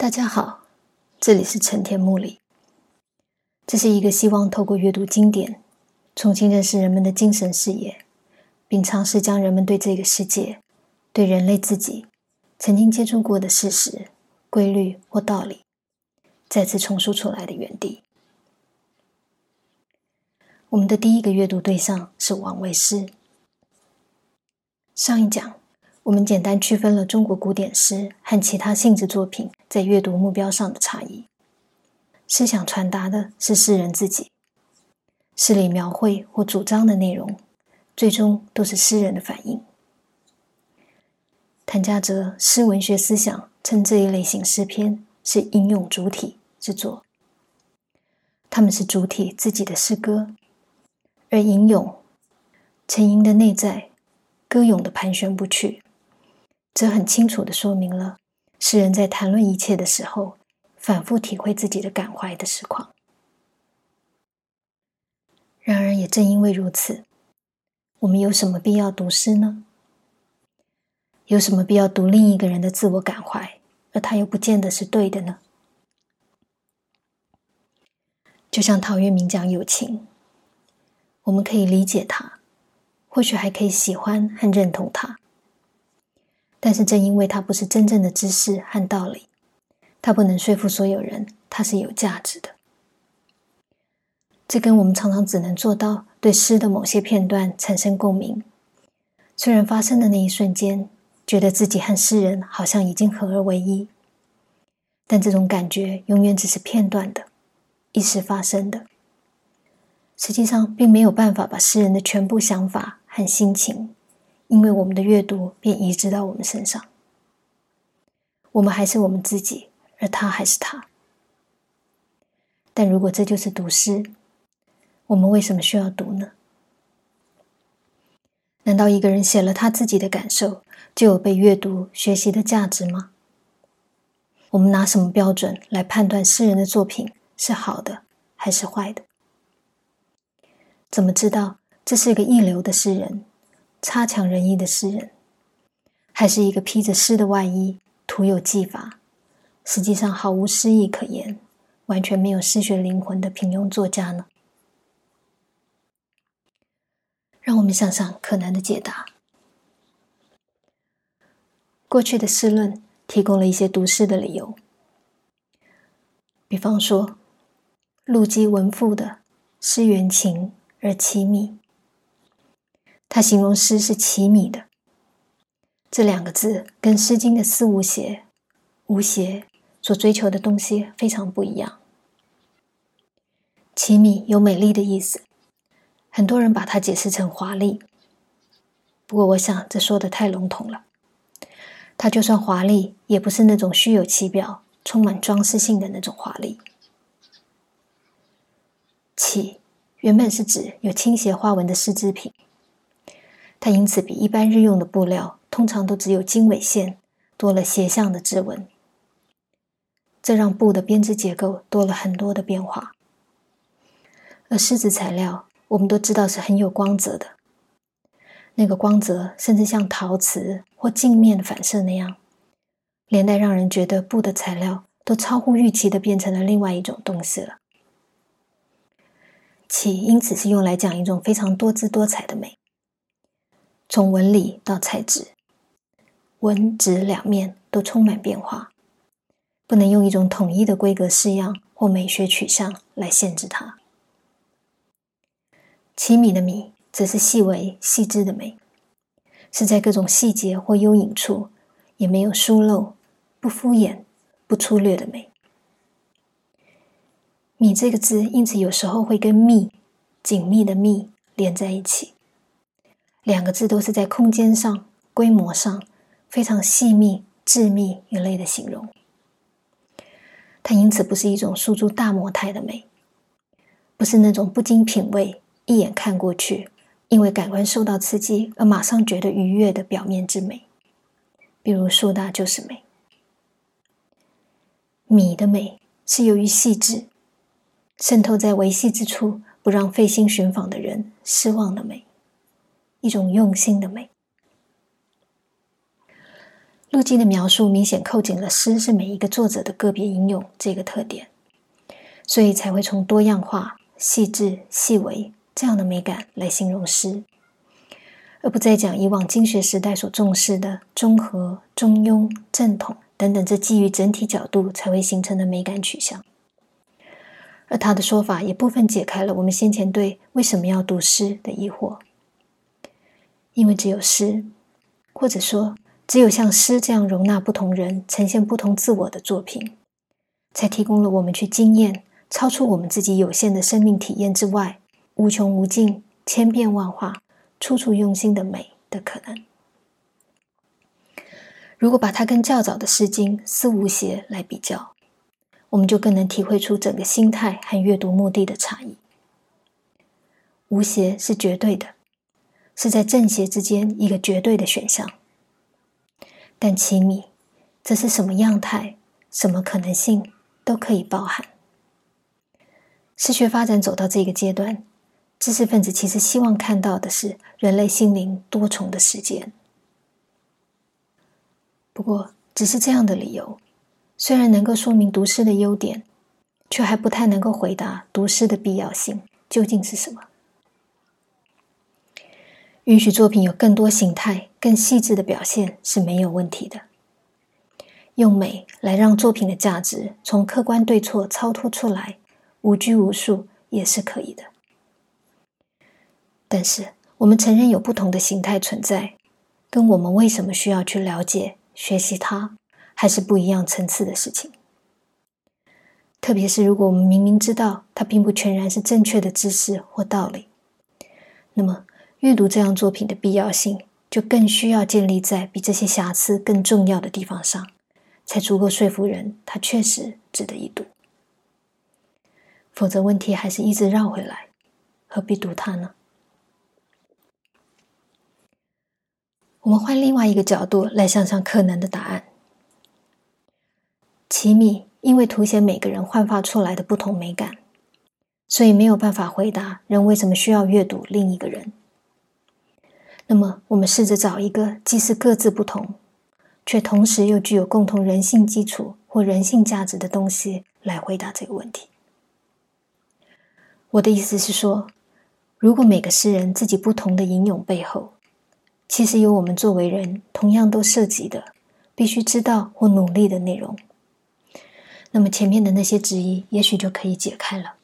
大家好，这里是成田木里。这是一个希望透过阅读经典，重新认识人们的精神视野，并尝试将人们对这个世界、对人类自己曾经接触过的事实、规律或道理，再次重述出来的园地。我们的第一个阅读对象是王维诗。上一讲。我们简单区分了中国古典诗和其他性质作品在阅读目标上的差异。思想传达的是诗人自己，诗里描绘或主张的内容，最终都是诗人的反应。谭家哲诗文学思想称这一类型诗篇是吟咏主体之作，他们是主体自己的诗歌，而吟咏沉吟的内在，歌咏的盘旋不去。则很清楚的说明了诗人在谈论一切的时候，反复体会自己的感怀的实况。然而，也正因为如此，我们有什么必要读诗呢？有什么必要读另一个人的自我感怀，而他又不见得是对的呢？就像陶渊明讲友情，我们可以理解他，或许还可以喜欢和认同他。但是，正因为它不是真正的知识和道理，它不能说服所有人它是有价值的。这跟我们常常只能做到对诗的某些片段产生共鸣，虽然发生的那一瞬间，觉得自己和诗人好像已经合而为一，但这种感觉永远只是片段的、一时发生的，实际上并没有办法把诗人的全部想法和心情。因为我们的阅读便移植到我们身上，我们还是我们自己，而他还是他。但如果这就是读诗，我们为什么需要读呢？难道一个人写了他自己的感受，就有被阅读学习的价值吗？我们拿什么标准来判断诗人的作品是好的还是坏的？怎么知道这是个一流的诗人？差强人意的诗人，还是一个披着诗的外衣、徒有技法，实际上毫无诗意可言、完全没有诗学灵魂的平庸作家呢？让我们想想可能的解答。过去的诗论提供了一些读诗的理由，比方说，陆机文赋的诗缘情而凄密。他形容诗是奇米的，这两个字跟《诗经》的思无邪、无邪所追求的东西非常不一样。奇米有美丽的意思，很多人把它解释成华丽。不过，我想这说的太笼统了。它就算华丽，也不是那种虚有其表、充满装饰性的那种华丽。起原本是指有倾斜花纹的丝织品。它因此比一般日用的布料通常都只有经纬线，多了斜向的织纹，这让布的编织结构多了很多的变化。而丝质材料，我们都知道是很有光泽的，那个光泽甚至像陶瓷或镜面反射那样，连带让人觉得布的材料都超乎预期的变成了另外一种东西了。起因此是用来讲一种非常多姿多彩的美。从纹理到材质，纹质两面都充满变化，不能用一种统一的规格式样或美学取向来限制它。奇米的米则是细微细致的美，是在各种细节或幽隐处也没有疏漏、不敷衍、不粗略的美。米这个字因此有时候会跟密、紧密的密连在一起。两个字都是在空间上、规模上非常细密、致密一类的形容。它因此不是一种诉诸大模态的美，不是那种不经品味、一眼看过去，因为感官受到刺激而马上觉得愉悦的表面之美。比如树大就是美。米的美是由于细致，渗透在维系之处，不让费心寻访的人失望的美。一种用心的美。陆基的描述明显扣紧了诗是每一个作者的个别应用这个特点，所以才会从多样化、细致、细微这样的美感来形容诗，而不再讲以往经学时代所重视的中和、中庸、正统等等这基于整体角度才会形成的美感取向。而他的说法也部分解开了我们先前对为什么要读诗的疑惑，因为只有诗，或者说只有像诗这样容纳不同人、呈现不同自我的作品，才提供了我们去经验超出我们自己有限的生命体验之外，无穷无尽、千变万化、处处用心的美的可能。如果把它跟较早的《诗经》《思无邪》来比较，我们就更能体会出整个心态和阅读目的的差异。无邪是绝对的，是在正邪之间一个绝对的选项；但奇米则是什么样态、什么可能性都可以包含。视学发展走到这个阶段，知识分子其实希望看到的是人类心灵多重的时间。不过，只是这样的理由。虽然能够说明读诗的优点，却还不太能够回答读诗的必要性究竟是什么。允许作品有更多形态、更细致的表现是没有问题的。用美来让作品的价值从客观对错超脱出来，无拘无束也是可以的。但是，我们承认有不同的形态存在，跟我们为什么需要去了解、学习它。还是不一样层次的事情。特别是如果我们明明知道它并不全然是正确的知识或道理，那么阅读这样作品的必要性就更需要建立在比这些瑕疵更重要的地方上，才足够说服人它确实值得一读。否则，问题还是一直绕回来，何必读它呢？我们换另外一个角度来想想可能的答案。奇米因为凸显每个人焕发出来的不同美感，所以没有办法回答人为什么需要阅读另一个人。那么，我们试着找一个既是各自不同，却同时又具有共同人性基础或人性价值的东西来回答这个问题。我的意思是说，如果每个诗人自己不同的吟咏背后，其实有我们作为人同样都涉及的、必须知道或努力的内容。那么前面的那些质疑，也许就可以解开了。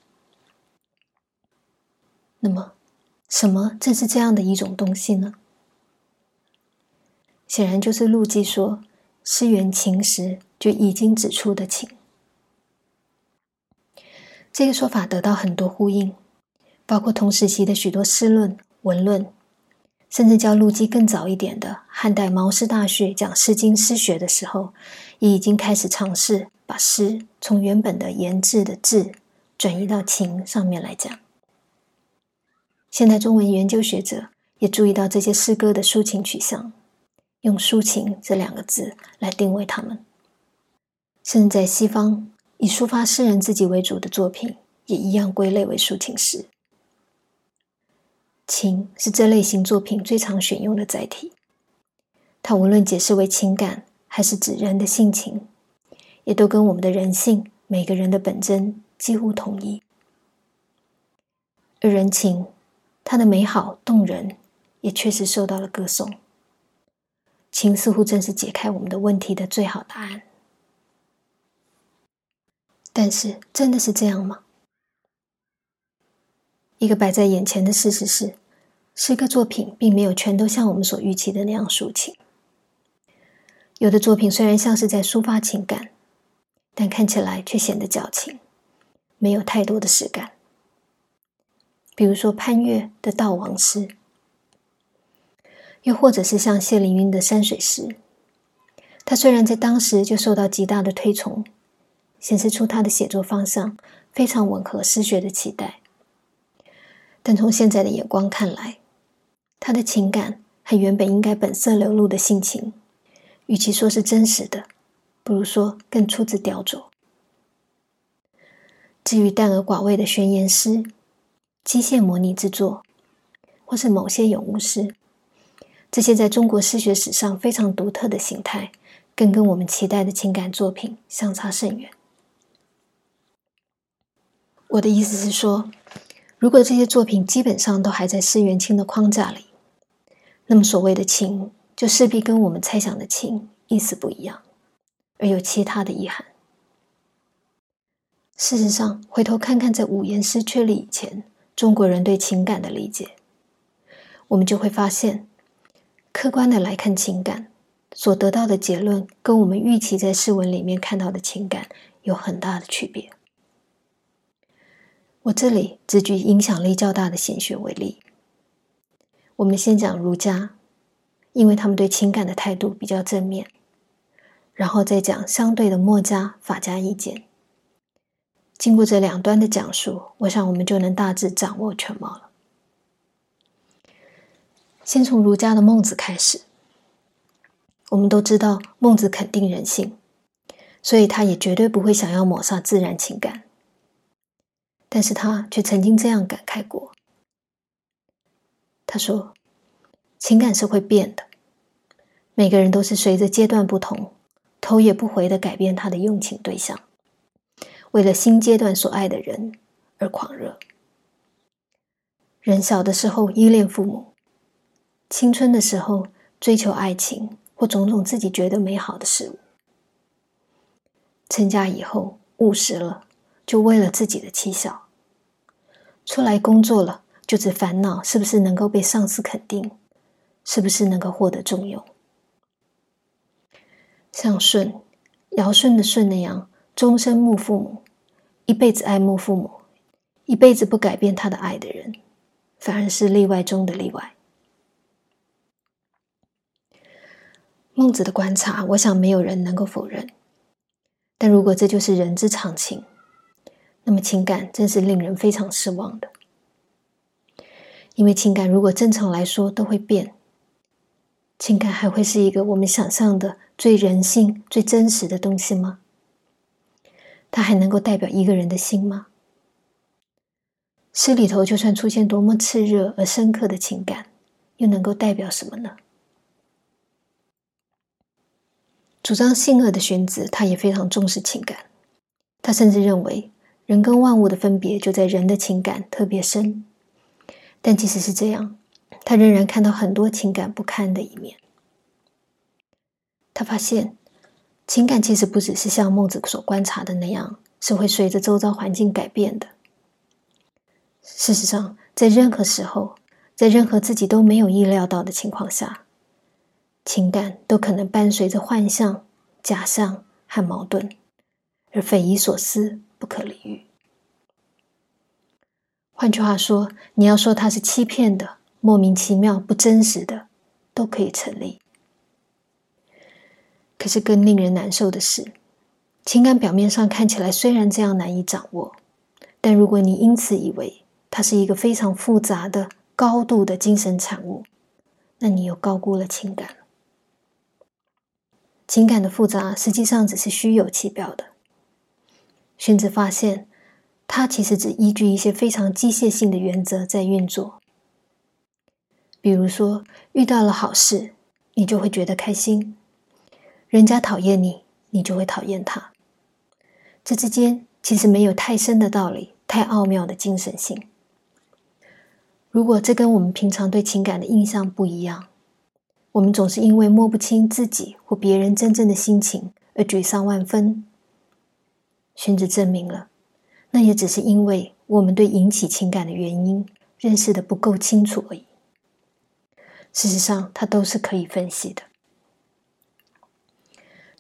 那么，什么正是这样的一种东西呢？显然就是陆机说“诗源情”时就已经指出的情。这个说法得到很多呼应，包括同时期的许多诗论、文论，甚至较陆机更早一点的汉代毛诗大序讲《诗经》诗学的时候，也已经开始尝试。把诗从原本的言志的志转移到情上面来讲。现代中文研究学者也注意到这些诗歌的抒情取向，用“抒情”这两个字来定位它们。甚至在西方，以抒发诗人自己为主的作品也一样归类为抒情诗。情是这类型作品最常选用的载体，它无论解释为情感，还是指人的性情。也都跟我们的人性、每个人的本真几乎统一。而人情，它的美好动人，也确实受到了歌颂。情似乎正是解开我们的问题的最好答案。但是，真的是这样吗？一个摆在眼前的事实是，诗歌作品并没有全都像我们所预期的那样抒情。有的作品虽然像是在抒发情感。但看起来却显得矫情，没有太多的实感。比如说潘岳的悼亡诗，又或者是像谢灵运的山水诗。他虽然在当时就受到极大的推崇，显示出他的写作方向非常吻合诗学的期待，但从现在的眼光看来，他的情感和原本应该本色流露的性情，与其说是真实的。不如说更出自雕琢。至于淡而寡味的宣言诗、机械模拟之作，或是某些咏物诗，这些在中国诗学史上非常独特的形态，更跟我们期待的情感作品相差甚远。我的意思是说，如果这些作品基本上都还在诗元清的框架里，那么所谓的情，就势必跟我们猜想的情意思不一样，而有其他的遗憾。事实上，回头看看在五言诗确立以前，中国人对情感的理解，我们就会发现，客观的来看情感，所得到的结论跟我们预期在诗文里面看到的情感有很大的区别。我这里只举影响力较大的显学为例。我们先讲儒家，因为他们对情感的态度比较正面，然后再讲相对的墨家、法家意见。经过这两端的讲述，我想我们就能大致掌握全貌了。先从儒家的孟子开始。我们都知道，孟子肯定人性，所以他也绝对不会想要抹杀自然情感。但是他却曾经这样感慨过。他说：“情感是会变的，每个人都是随着阶段不同，头也不回的改变他的用情对象，为了新阶段所爱的人而狂热。人小的时候依恋父母，青春的时候追求爱情或种种自己觉得美好的事物，成家以后务实了。”就为了自己的妻小，出来工作了，就只烦恼是不是能够被上司肯定，是不是能够获得重用。像舜、尧舜的舜那样，终身慕父母，一辈子爱慕父母，一辈子不改变他的爱的人，反而是例外中的例外。孟子的观察，我想没有人能够否认。但如果这就是人之常情，那么情感真是令人非常失望的，因为情感如果正常来说都会变，情感还会是一个我们想象的最人性、最真实的东西吗？它还能够代表一个人的心吗？诗里头就算出现多么炽热而深刻的情感，又能够代表什么呢？主张性恶的荀子，他也非常重视情感，他甚至认为。人跟万物的分别就在人的情感特别深，但即使是这样，他仍然看到很多情感不堪的一面。他发现，情感其实不只是像孟子所观察的那样，是会随着周遭环境改变的。事实上，在任何时候，在任何自己都没有意料到的情况下，情感都可能伴随着幻象、假象和矛盾，而匪夷所思。不可理喻。换句话说，你要说它是欺骗的、莫名其妙、不真实的，都可以成立。可是更令人难受的是，情感表面上看起来虽然这样难以掌握，但如果你因此以为它是一个非常复杂的、高度的精神产物，那你又高估了情感。情感的复杂实际上只是虚有其表的。荀子发现，它其实只依据一些非常机械性的原则在运作。比如说，遇到了好事，你就会觉得开心；人家讨厌你，你就会讨厌他。这之间其实没有太深的道理，太奥妙的精神性。如果这跟我们平常对情感的印象不一样，我们总是因为摸不清自己或别人真正的心情而沮丧万分。荀子证明了，那也只是因为我们对引起情感的原因认识的不够清楚而已。事实上，它都是可以分析的。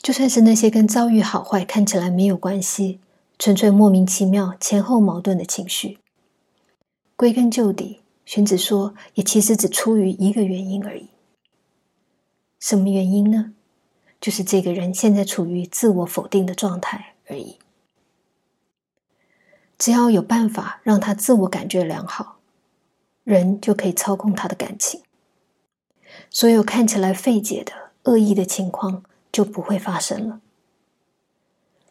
就算是那些跟遭遇好坏看起来没有关系、纯粹莫名其妙、前后矛盾的情绪，归根究底，荀子说，也其实只出于一个原因而已。什么原因呢？就是这个人现在处于自我否定的状态而已。只要有办法让他自我感觉良好，人就可以操控他的感情。所有看起来费解的恶意的情况就不会发生了。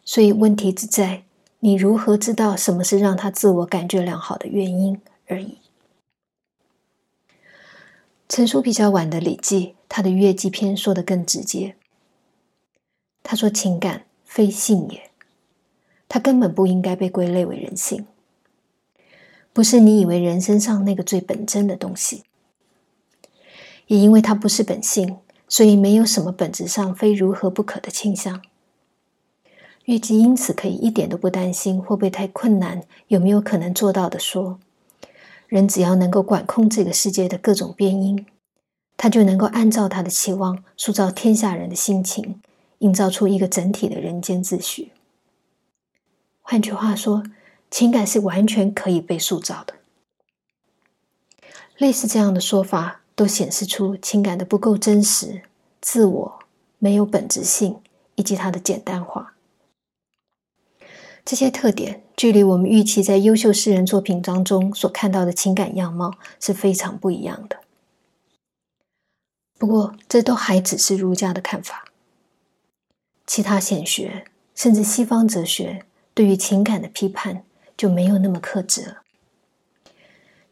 所以问题只在你如何知道什么是让他自我感觉良好的原因而已。成熟比较晚的《礼记》，他的《乐记》篇说的更直接。他说：“情感非性也，它根本不应该被归类为人性，不是你以为人身上那个最本真的东西。也因为它不是本性，所以没有什么本质上非如何不可的倾向。月姬因此可以一点都不担心会不会太困难，有没有可能做到的说，人只要能够管控这个世界的各种变因。”他就能够按照他的期望塑造天下人的心情，营造出一个整体的人间秩序。换句话说，情感是完全可以被塑造的。类似这样的说法，都显示出情感的不够真实、自我、没有本质性，以及它的简单化。这些特点，距离我们预期在优秀诗人作品当中所看到的情感样貌是非常不一样的。不过，这都还只是儒家的看法。其他显学，甚至西方哲学，对于情感的批判就没有那么克制了。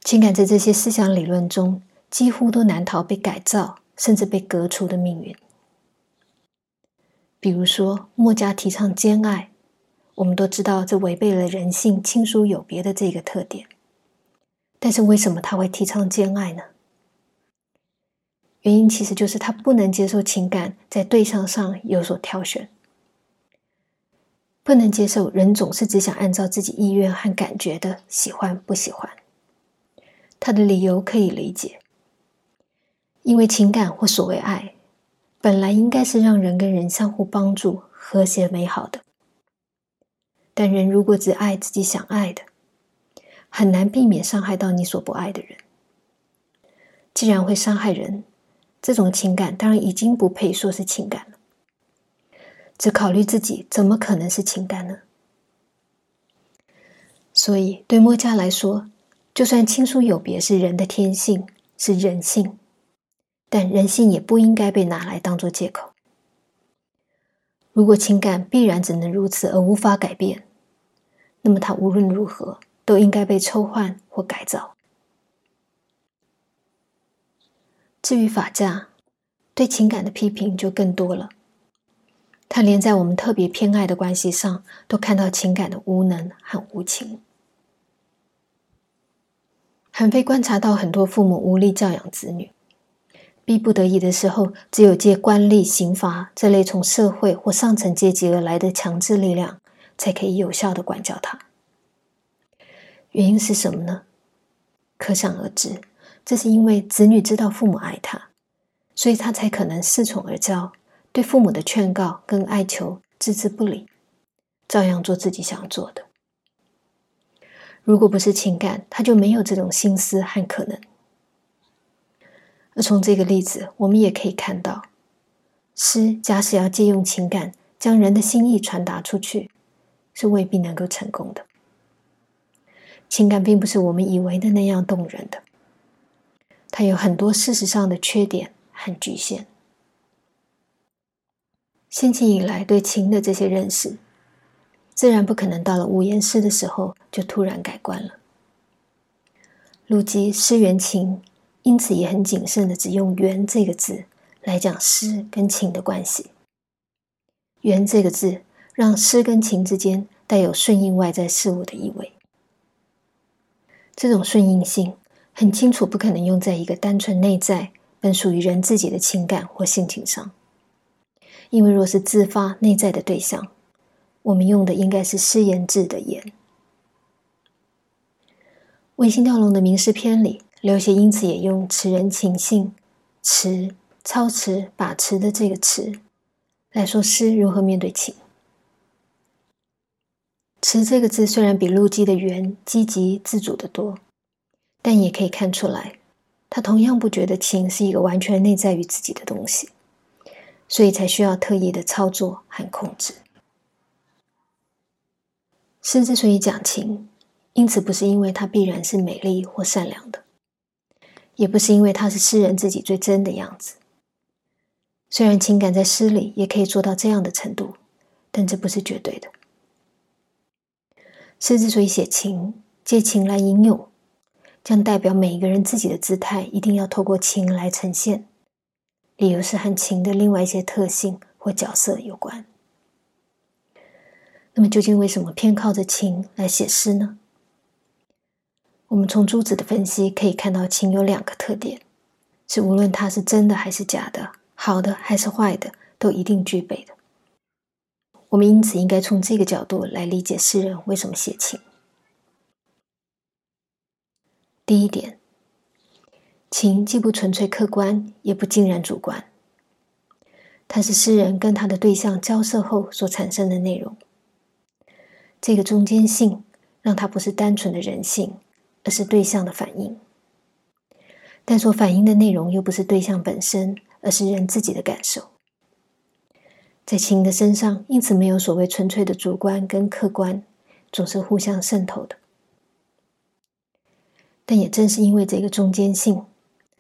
情感在这些思想理论中，几乎都难逃被改造，甚至被革除的命运。比如说，墨家提倡兼爱，我们都知道这违背了人性亲疏有别的这个特点。但是，为什么他会提倡兼爱呢？原因其实就是他不能接受情感在对象上有所挑选，不能接受人总是只想按照自己意愿和感觉的喜欢不喜欢。他的理由可以理解，因为情感或所谓爱，本来应该是让人跟人相互帮助、和谐美好的。但人如果只爱自己想爱的，很难避免伤害到你所不爱的人。既然会伤害人，这种情感当然已经不配说是情感了。只考虑自己，怎么可能是情感呢？所以，对墨家来说，就算亲疏有别是人的天性，是人性，但人性也不应该被拿来当做借口。如果情感必然只能如此而无法改变，那么它无论如何都应该被抽换或改造。至于法家对情感的批评就更多了，他连在我们特别偏爱的关系上都看到情感的无能和无情。韩非观察到很多父母无力教养子女，逼不得已的时候，只有借官吏、刑罚这类从社会或上层阶级而来的强制力量，才可以有效的管教他。原因是什么呢？可想而知。这是因为子女知道父母爱他，所以他才可能恃宠而骄，对父母的劝告跟哀求置之不理，照样做自己想做的。如果不是情感，他就没有这种心思和可能。而从这个例子，我们也可以看到，诗假使要借用情感将人的心意传达出去，是未必能够成功的。情感并不是我们以为的那样动人的。它有很多事实上的缺点和局限。先秦以来对情的这些认识，自然不可能到了五言诗的时候就突然改观了。陆机诗缘情，因此也很谨慎的只用“缘”这个字来讲诗跟情的关系。“缘”这个字让诗跟情之间带有顺应外在事物的意味。这种顺应性。很清楚，不可能用在一个单纯内在、本属于人自己的情感或性情上，因为若是自发内在的对象，我们用的应该是诗言志的言。卫星吊龙的名诗篇里，刘勰因此也用词人情性、词操持把持的这个词来说诗如何面对情。词这个字虽然比陆机的圆积极自主的多。但也可以看出来，他同样不觉得情是一个完全内在于自己的东西，所以才需要特意的操作和控制。诗之所以讲情，因此不是因为它必然是美丽或善良的，也不是因为它是诗人自己最真的样子。虽然情感在诗里也可以做到这样的程度，但这不是绝对的。诗之所以写情，借情来吟咏。将代表每一个人自己的姿态，一定要透过情来呈现。理由是和情的另外一些特性或角色有关。那么，究竟为什么偏靠着情来写诗呢？我们从朱子的分析可以看到，情有两个特点，是无论它是真的还是假的，好的还是坏的，都一定具备的。我们因此应该从这个角度来理解诗人为什么写情。第一点，情既不纯粹客观，也不尽然主观，它是诗人跟他的对象交涉后所产生的内容。这个中间性，让它不是单纯的人性，而是对象的反应。但所反映的内容又不是对象本身，而是人自己的感受。在情的身上，因此没有所谓纯粹的主观跟客观，总是互相渗透的。但也正是因为这个中间性，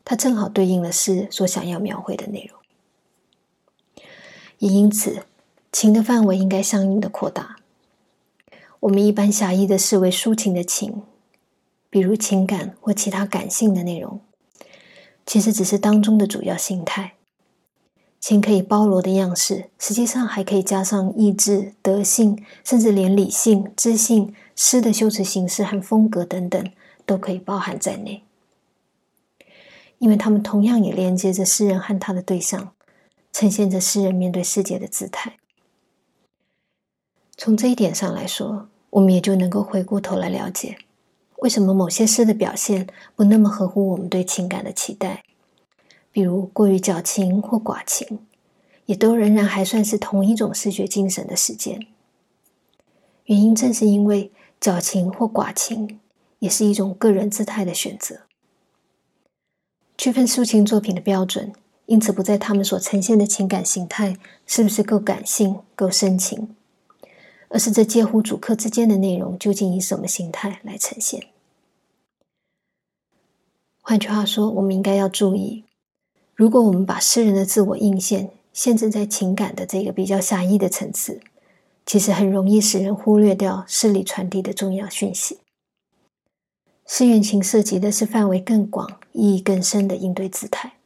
它正好对应了诗所想要描绘的内容，也因此情的范围应该相应的扩大。我们一般狭义的视为抒情的情，比如情感或其他感性的内容，其实只是当中的主要形态。情可以包罗的样式，实际上还可以加上意志、德性，甚至连理性、知性、诗的修辞形式和风格等等，都可以包含在内。因为他们同样也连接着诗人和他的对象，呈现着诗人面对世界的姿态。从这一点上来说，我们也就能够回过头来了解，为什么某些诗的表现不那么合乎我们对情感的期待，比如过于矫情或寡情，也都仍然还算是同一种视觉精神的实践。原因正是因为矫情或寡情也是一种个人姿态的选择。区分抒情作品的标准，因此不在他们所呈现的情感形态是不是够感性、够深情。而是这介乎主客之间的内容究竟以什么形态来呈现？换句话说，我们应该要注意：如果我们把诗人的自我映现限制在情感的这个比较狭义的层次，其实很容易使人忽略掉诗里传递的重要讯息。诗怨情涉及的是范围更广、意义更深的应对姿态。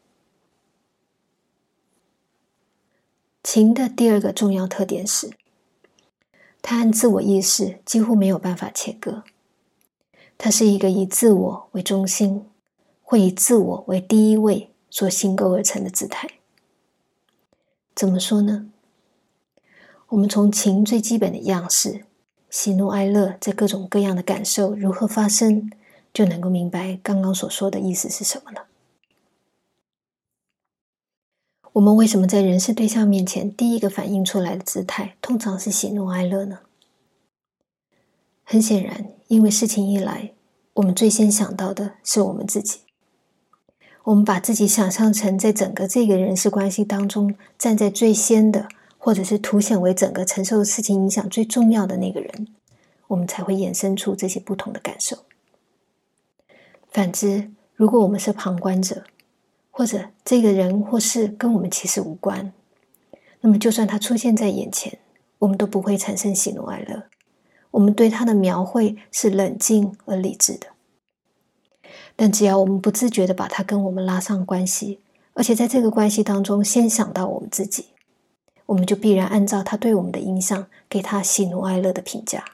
情的第二个重要特点是。它和自我意识几乎没有办法切割，它是一个以自我为中心，会以自我为第一位所形构而成的姿态。怎么说呢？我们从情最基本的样式，喜怒哀乐这各种各样的感受如何发生，就能够明白刚刚所说的意思是什么了。我们为什么在人事对象面前，第一个反映出来的姿态通常是喜怒哀乐呢？很显然，因为事情一来，我们最先想到的是我们自己。我们把自己想象成在整个这个人事关系当中站在最先的，或者是凸显为整个承受事情影响最重要的那个人，我们才会衍生出这些不同的感受。反之，如果我们是旁观者，或者这个人或事跟我们其实无关，那么就算他出现在眼前，我们都不会产生喜怒哀乐。我们对他的描绘是冷静而理智的。但只要我们不自觉的把他跟我们拉上关系，而且在这个关系当中先想到我们自己，我们就必然按照他对我们的影响，给他喜怒哀乐的评价。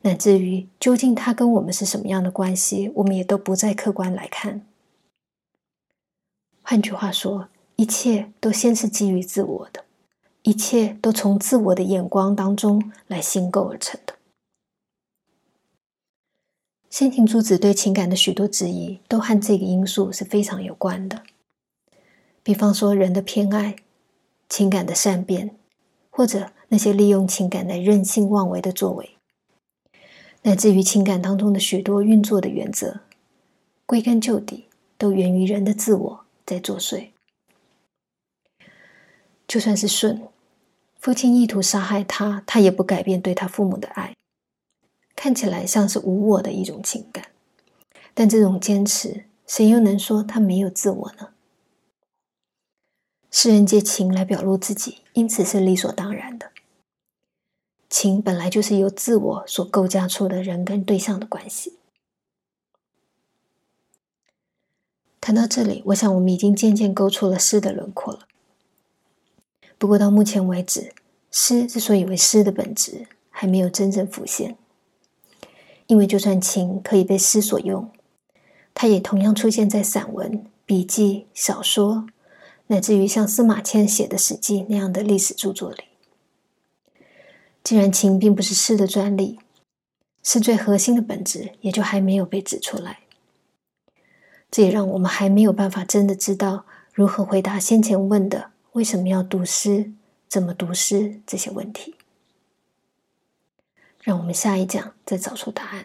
乃至于究竟他跟我们是什么样的关系，我们也都不再客观来看。换句话说，一切都先是基于自我的，一切都从自我的眼光当中来新构而成。先秦诸子对情感的许多质疑，都和这个因素是非常有关的。比方说，人的偏爱、情感的善变，或者那些利用情感来任性妄为的作为，乃至于情感当中的许多运作的原则，归根究底，都源于人的自我。在作祟，就算是舜，父亲意图杀害他，他也不改变对他父母的爱。看起来像是无我的一种情感，但这种坚持，谁又能说他没有自我呢？世人借情来表露自己，因此是理所当然的。情本来就是由自我所构架出的人跟对象的关系。谈到这里，我想我们已经渐渐勾出了诗的轮廓了。不过到目前为止，诗之所以为诗的本质，还没有真正浮现。因为就算情可以被诗所用，它也同样出现在散文、笔记、小说，乃至于像司马迁写的《史记》那样的历史著作里。既然情并不是诗的专利，诗最核心的本质也就还没有被指出来。这也让我们还没有办法真的知道如何回答先前问的为什么要读诗、怎么读诗这些问题。让我们下一讲再找出答案。